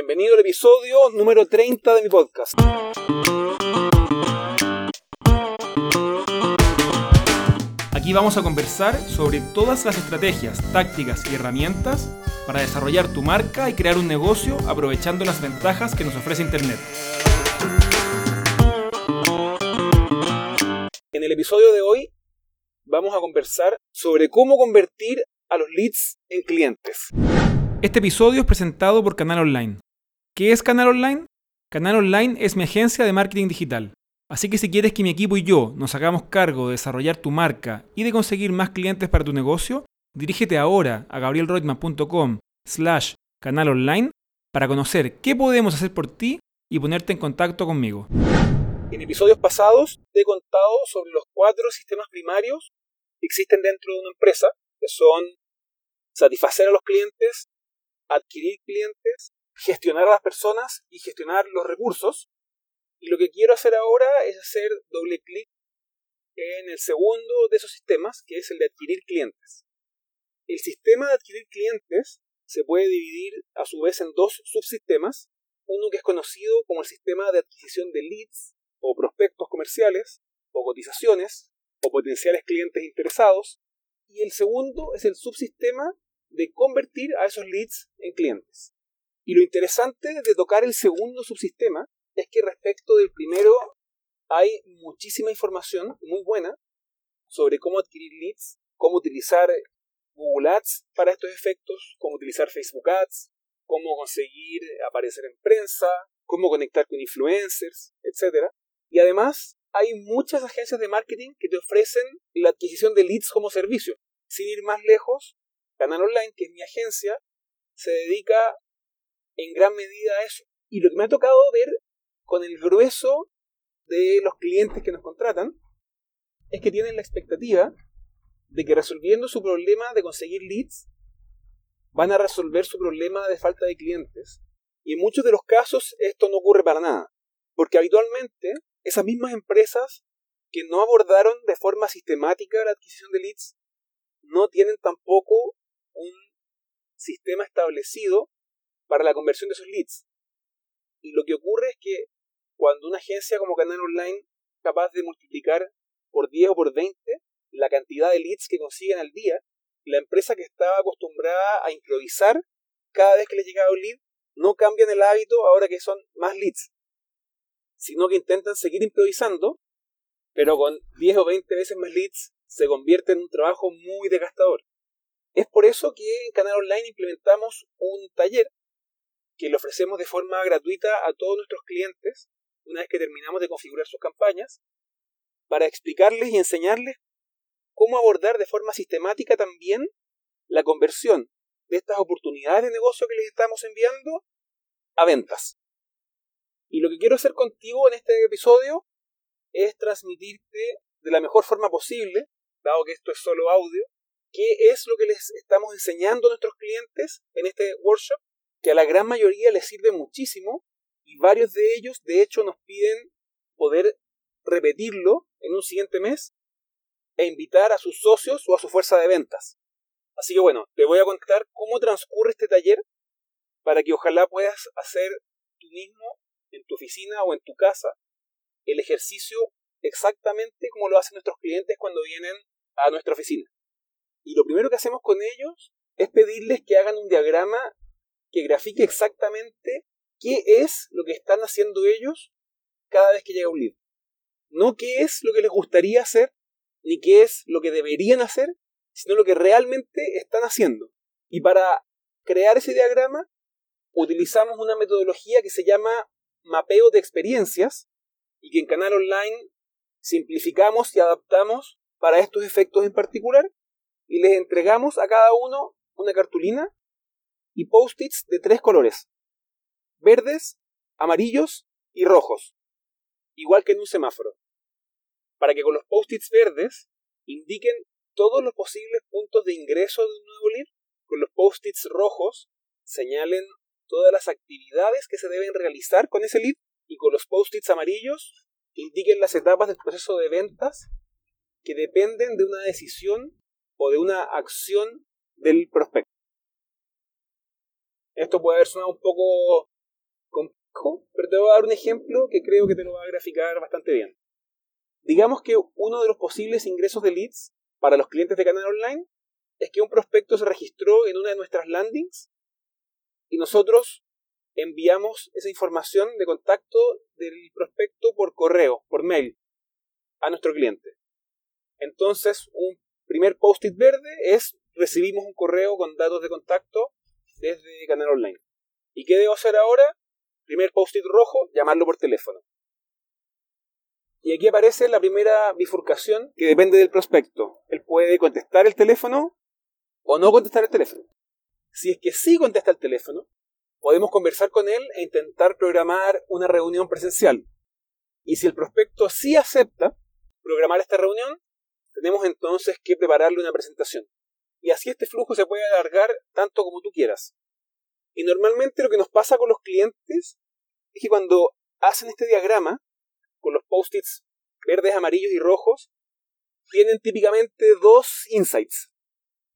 Bienvenido al episodio número 30 de mi podcast. Aquí vamos a conversar sobre todas las estrategias, tácticas y herramientas para desarrollar tu marca y crear un negocio aprovechando las ventajas que nos ofrece Internet. En el episodio de hoy vamos a conversar sobre cómo convertir a los leads en clientes. Este episodio es presentado por Canal Online. ¿Qué es Canal Online? Canal Online es mi agencia de marketing digital. Así que si quieres que mi equipo y yo nos hagamos cargo de desarrollar tu marca y de conseguir más clientes para tu negocio, dirígete ahora a gabrielroitman.com slash canal online para conocer qué podemos hacer por ti y ponerte en contacto conmigo. En episodios pasados te he contado sobre los cuatro sistemas primarios que existen dentro de una empresa, que son satisfacer a los clientes, adquirir clientes, gestionar a las personas y gestionar los recursos. Y lo que quiero hacer ahora es hacer doble clic en el segundo de esos sistemas, que es el de adquirir clientes. El sistema de adquirir clientes se puede dividir a su vez en dos subsistemas, uno que es conocido como el sistema de adquisición de leads o prospectos comerciales o cotizaciones o potenciales clientes interesados, y el segundo es el subsistema de convertir a esos leads en clientes. Y lo interesante de tocar el segundo subsistema es que respecto del primero hay muchísima información muy buena sobre cómo adquirir leads, cómo utilizar Google Ads para estos efectos, cómo utilizar Facebook Ads, cómo conseguir aparecer en prensa, cómo conectar con influencers, etc. Y además hay muchas agencias de marketing que te ofrecen la adquisición de leads como servicio. Sin ir más lejos, Canal Online, que es mi agencia, se dedica en gran medida eso. Y lo que me ha tocado ver con el grueso de los clientes que nos contratan es que tienen la expectativa de que resolviendo su problema de conseguir leads, van a resolver su problema de falta de clientes. Y en muchos de los casos esto no ocurre para nada, porque habitualmente esas mismas empresas que no abordaron de forma sistemática la adquisición de leads no tienen tampoco un sistema establecido para la conversión de esos leads. Y lo que ocurre es que cuando una agencia como Canal Online capaz de multiplicar por 10 o por 20 la cantidad de leads que consiguen al día, la empresa que estaba acostumbrada a improvisar cada vez que le llegaba un lead, no cambian el hábito ahora que son más leads, sino que intentan seguir improvisando, pero con 10 o 20 veces más leads se convierte en un trabajo muy desgastador. Es por eso que en Canal Online implementamos un taller que le ofrecemos de forma gratuita a todos nuestros clientes una vez que terminamos de configurar sus campañas, para explicarles y enseñarles cómo abordar de forma sistemática también la conversión de estas oportunidades de negocio que les estamos enviando a ventas. Y lo que quiero hacer contigo en este episodio es transmitirte de la mejor forma posible, dado que esto es solo audio, qué es lo que les estamos enseñando a nuestros clientes en este workshop, que a la gran mayoría les sirve muchísimo y varios de ellos de hecho nos piden poder repetirlo en un siguiente mes e invitar a sus socios o a su fuerza de ventas. Así que bueno, te voy a contar cómo transcurre este taller para que ojalá puedas hacer tú mismo en tu oficina o en tu casa el ejercicio exactamente como lo hacen nuestros clientes cuando vienen a nuestra oficina. Y lo primero que hacemos con ellos es pedirles que hagan un diagrama que grafique exactamente qué es lo que están haciendo ellos cada vez que llega un lead. No qué es lo que les gustaría hacer, ni qué es lo que deberían hacer, sino lo que realmente están haciendo. Y para crear ese diagrama utilizamos una metodología que se llama mapeo de experiencias y que en Canal Online simplificamos y adaptamos para estos efectos en particular y les entregamos a cada uno una cartulina y post-its de tres colores, verdes, amarillos y rojos, igual que en un semáforo para que con los post-its verdes indiquen todos los posibles puntos de ingreso de un nuevo lead, con los post-its rojos señalen todas las actividades que se deben realizar con ese lead y con los post-its amarillos indiquen las etapas del proceso de ventas que dependen de una decisión o de una acción del prospecto. Esto puede haber sonado un poco pero te voy a dar un ejemplo que creo que te lo va a graficar bastante bien. Digamos que uno de los posibles ingresos de leads para los clientes de canal online es que un prospecto se registró en una de nuestras landings y nosotros enviamos esa información de contacto del prospecto por correo, por mail, a nuestro cliente. Entonces, un primer post-it verde es recibimos un correo con datos de contacto desde Canal Online. ¿Y qué debo hacer ahora? Primer post-it rojo, llamarlo por teléfono. Y aquí aparece la primera bifurcación que depende del prospecto. Él puede contestar el teléfono o no contestar el teléfono. Si es que sí contesta el teléfono, podemos conversar con él e intentar programar una reunión presencial. Y si el prospecto sí acepta programar esta reunión, tenemos entonces que prepararle una presentación. Y así este flujo se puede alargar tanto como tú quieras. Y normalmente lo que nos pasa con los clientes es que cuando hacen este diagrama, con los post-its verdes, amarillos y rojos, tienen típicamente dos insights.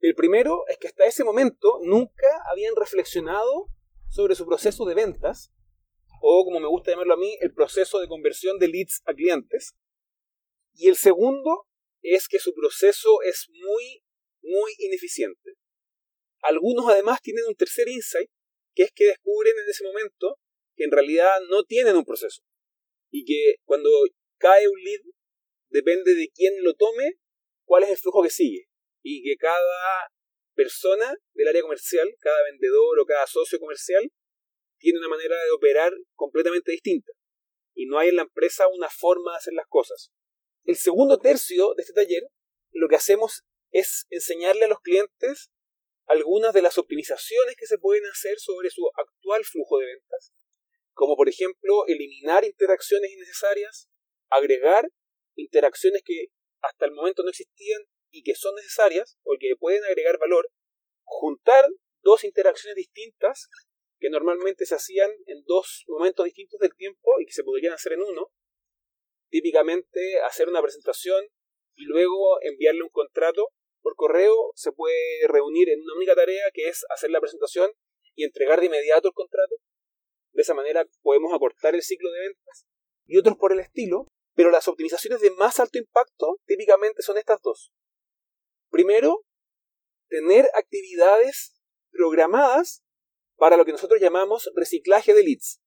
El primero es que hasta ese momento nunca habían reflexionado sobre su proceso de ventas, o como me gusta llamarlo a mí, el proceso de conversión de leads a clientes. Y el segundo es que su proceso es muy, muy ineficiente. Algunos además tienen un tercer insight, que es que descubren en ese momento que en realidad no tienen un proceso. Y que cuando cae un lead, depende de quién lo tome, cuál es el flujo que sigue. Y que cada persona del área comercial, cada vendedor o cada socio comercial, tiene una manera de operar completamente distinta. Y no hay en la empresa una forma de hacer las cosas. El segundo tercio de este taller, lo que hacemos es enseñarle a los clientes algunas de las optimizaciones que se pueden hacer sobre su actual flujo de ventas, como por ejemplo eliminar interacciones innecesarias, agregar interacciones que hasta el momento no existían y que son necesarias o que pueden agregar valor, juntar dos interacciones distintas que normalmente se hacían en dos momentos distintos del tiempo y que se podrían hacer en uno, típicamente hacer una presentación y luego enviarle un contrato por correo, se puede reunir en una única tarea que es hacer la presentación y entregar de inmediato el contrato. De esa manera podemos acortar el ciclo de ventas y otros por el estilo, pero las optimizaciones de más alto impacto típicamente son estas dos. Primero, tener actividades programadas para lo que nosotros llamamos reciclaje de leads.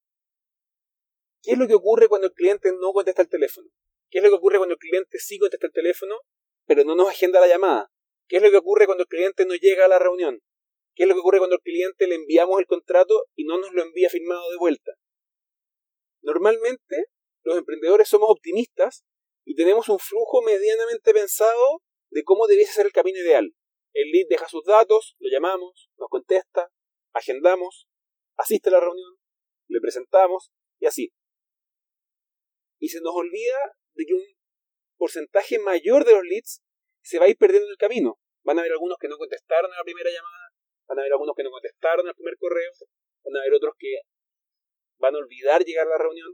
¿Qué es lo que ocurre cuando el cliente no contesta el teléfono? ¿Qué es lo que ocurre cuando el cliente sí contesta el teléfono, pero no nos agenda la llamada? ¿Qué es lo que ocurre cuando el cliente no llega a la reunión? ¿Qué es lo que ocurre cuando el cliente le enviamos el contrato y no nos lo envía firmado de vuelta? Normalmente, los emprendedores somos optimistas y tenemos un flujo medianamente pensado de cómo debiese ser el camino ideal. El lead deja sus datos, lo llamamos, nos contesta, agendamos, asiste a la reunión, le presentamos y así. Y se nos olvida de que un porcentaje mayor de los leads se va a ir perdiendo en el camino. Van a haber algunos que no contestaron a la primera llamada, van a haber algunos que no contestaron al primer correo, van a haber otros que van a olvidar llegar a la reunión.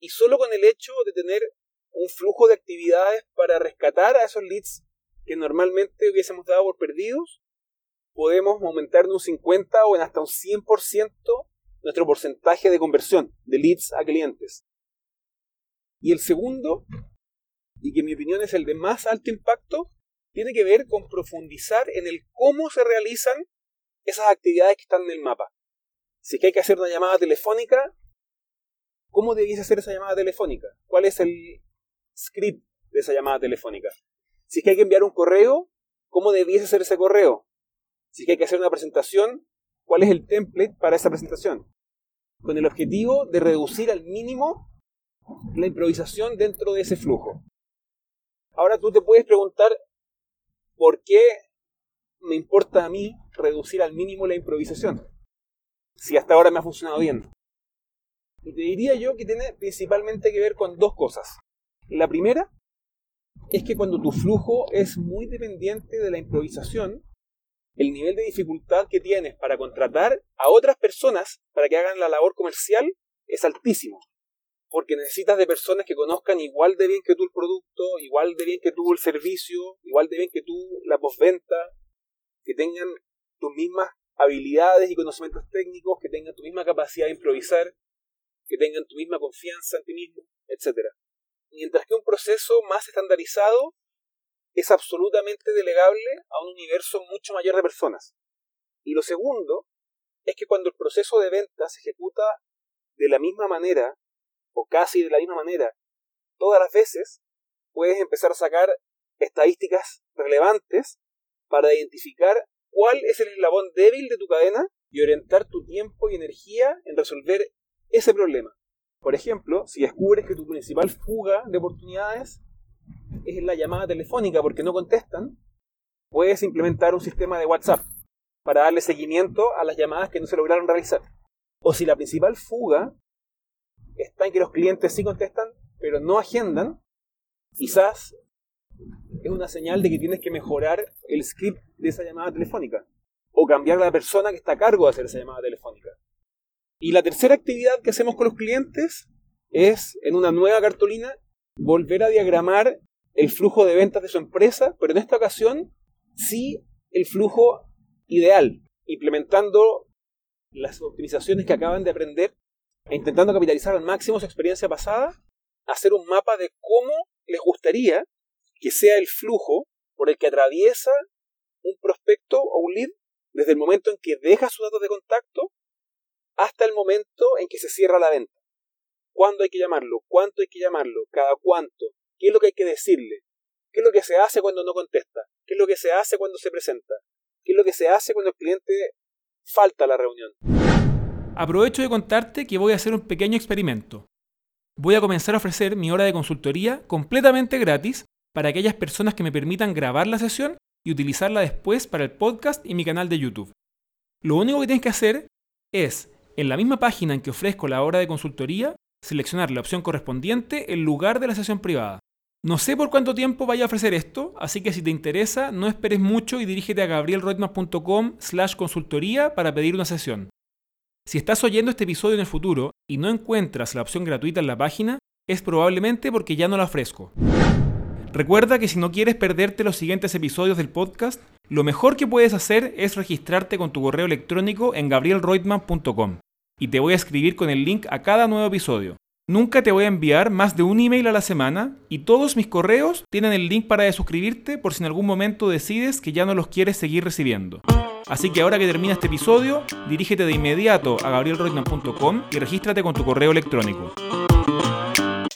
Y solo con el hecho de tener un flujo de actividades para rescatar a esos leads que normalmente hubiésemos dado por perdidos, podemos aumentar en un 50 o en hasta un 100% nuestro porcentaje de conversión de leads a clientes. Y el segundo, y que en mi opinión es el de más alto impacto, tiene que ver con profundizar en el cómo se realizan esas actividades que están en el mapa. Si es que hay que hacer una llamada telefónica, ¿cómo debiese hacer esa llamada telefónica? ¿Cuál es el script de esa llamada telefónica? Si es que hay que enviar un correo, ¿cómo debiese ser ese correo? Si es que hay que hacer una presentación, ¿cuál es el template para esa presentación? Con el objetivo de reducir al mínimo la improvisación dentro de ese flujo. Ahora tú te puedes preguntar por qué me importa a mí reducir al mínimo la improvisación, si hasta ahora me ha funcionado bien. Y te diría yo que tiene principalmente que ver con dos cosas. La primera es que cuando tu flujo es muy dependiente de la improvisación, el nivel de dificultad que tienes para contratar a otras personas para que hagan la labor comercial es altísimo. Porque necesitas de personas que conozcan igual de bien que tú el producto, igual de bien que tú el servicio, igual de bien que tú la postventa, que tengan tus mismas habilidades y conocimientos técnicos, que tengan tu misma capacidad de improvisar. que tengan tu misma confianza en ti mismo, etc. Mientras que un proceso más estandarizado es absolutamente delegable a un universo mucho mayor de personas. Y lo segundo es que cuando el proceso de venta se ejecuta de la misma manera, o casi de la misma manera, todas las veces, puedes empezar a sacar estadísticas relevantes para identificar cuál es el eslabón débil de tu cadena y orientar tu tiempo y energía en resolver ese problema. Por ejemplo, si descubres que tu principal fuga de oportunidades es la llamada telefónica porque no contestan, puedes implementar un sistema de WhatsApp para darle seguimiento a las llamadas que no se lograron realizar. O si la principal fuga está en que los clientes sí contestan, pero no agendan, quizás es una señal de que tienes que mejorar el script de esa llamada telefónica o cambiar la persona que está a cargo de hacer esa llamada telefónica. Y la tercera actividad que hacemos con los clientes es, en una nueva cartulina, volver a diagramar el flujo de ventas de su empresa, pero en esta ocasión sí el flujo ideal, implementando las optimizaciones que acaban de aprender intentando capitalizar al máximo su experiencia pasada, hacer un mapa de cómo les gustaría que sea el flujo por el que atraviesa un prospecto o un lead desde el momento en que deja sus datos de contacto hasta el momento en que se cierra la venta. ¿Cuándo hay que llamarlo? ¿Cuánto hay que llamarlo? ¿Cada cuánto? ¿Qué es lo que hay que decirle? ¿Qué es lo que se hace cuando no contesta? ¿Qué es lo que se hace cuando se presenta? ¿Qué es lo que se hace cuando el cliente falta a la reunión? Aprovecho de contarte que voy a hacer un pequeño experimento. Voy a comenzar a ofrecer mi hora de consultoría completamente gratis para aquellas personas que me permitan grabar la sesión y utilizarla después para el podcast y mi canal de YouTube. Lo único que tienes que hacer es, en la misma página en que ofrezco la hora de consultoría, seleccionar la opción correspondiente en lugar de la sesión privada. No sé por cuánto tiempo vaya a ofrecer esto, así que si te interesa, no esperes mucho y dirígete a gabrielroitman.com slash consultoría para pedir una sesión. Si estás oyendo este episodio en el futuro y no encuentras la opción gratuita en la página, es probablemente porque ya no la ofrezco. Recuerda que si no quieres perderte los siguientes episodios del podcast, lo mejor que puedes hacer es registrarte con tu correo electrónico en gabrielreutmann.com y te voy a escribir con el link a cada nuevo episodio. Nunca te voy a enviar más de un email a la semana y todos mis correos tienen el link para suscribirte por si en algún momento decides que ya no los quieres seguir recibiendo. Así que ahora que termina este episodio, dirígete de inmediato a gabrielreutmann.com y regístrate con tu correo electrónico.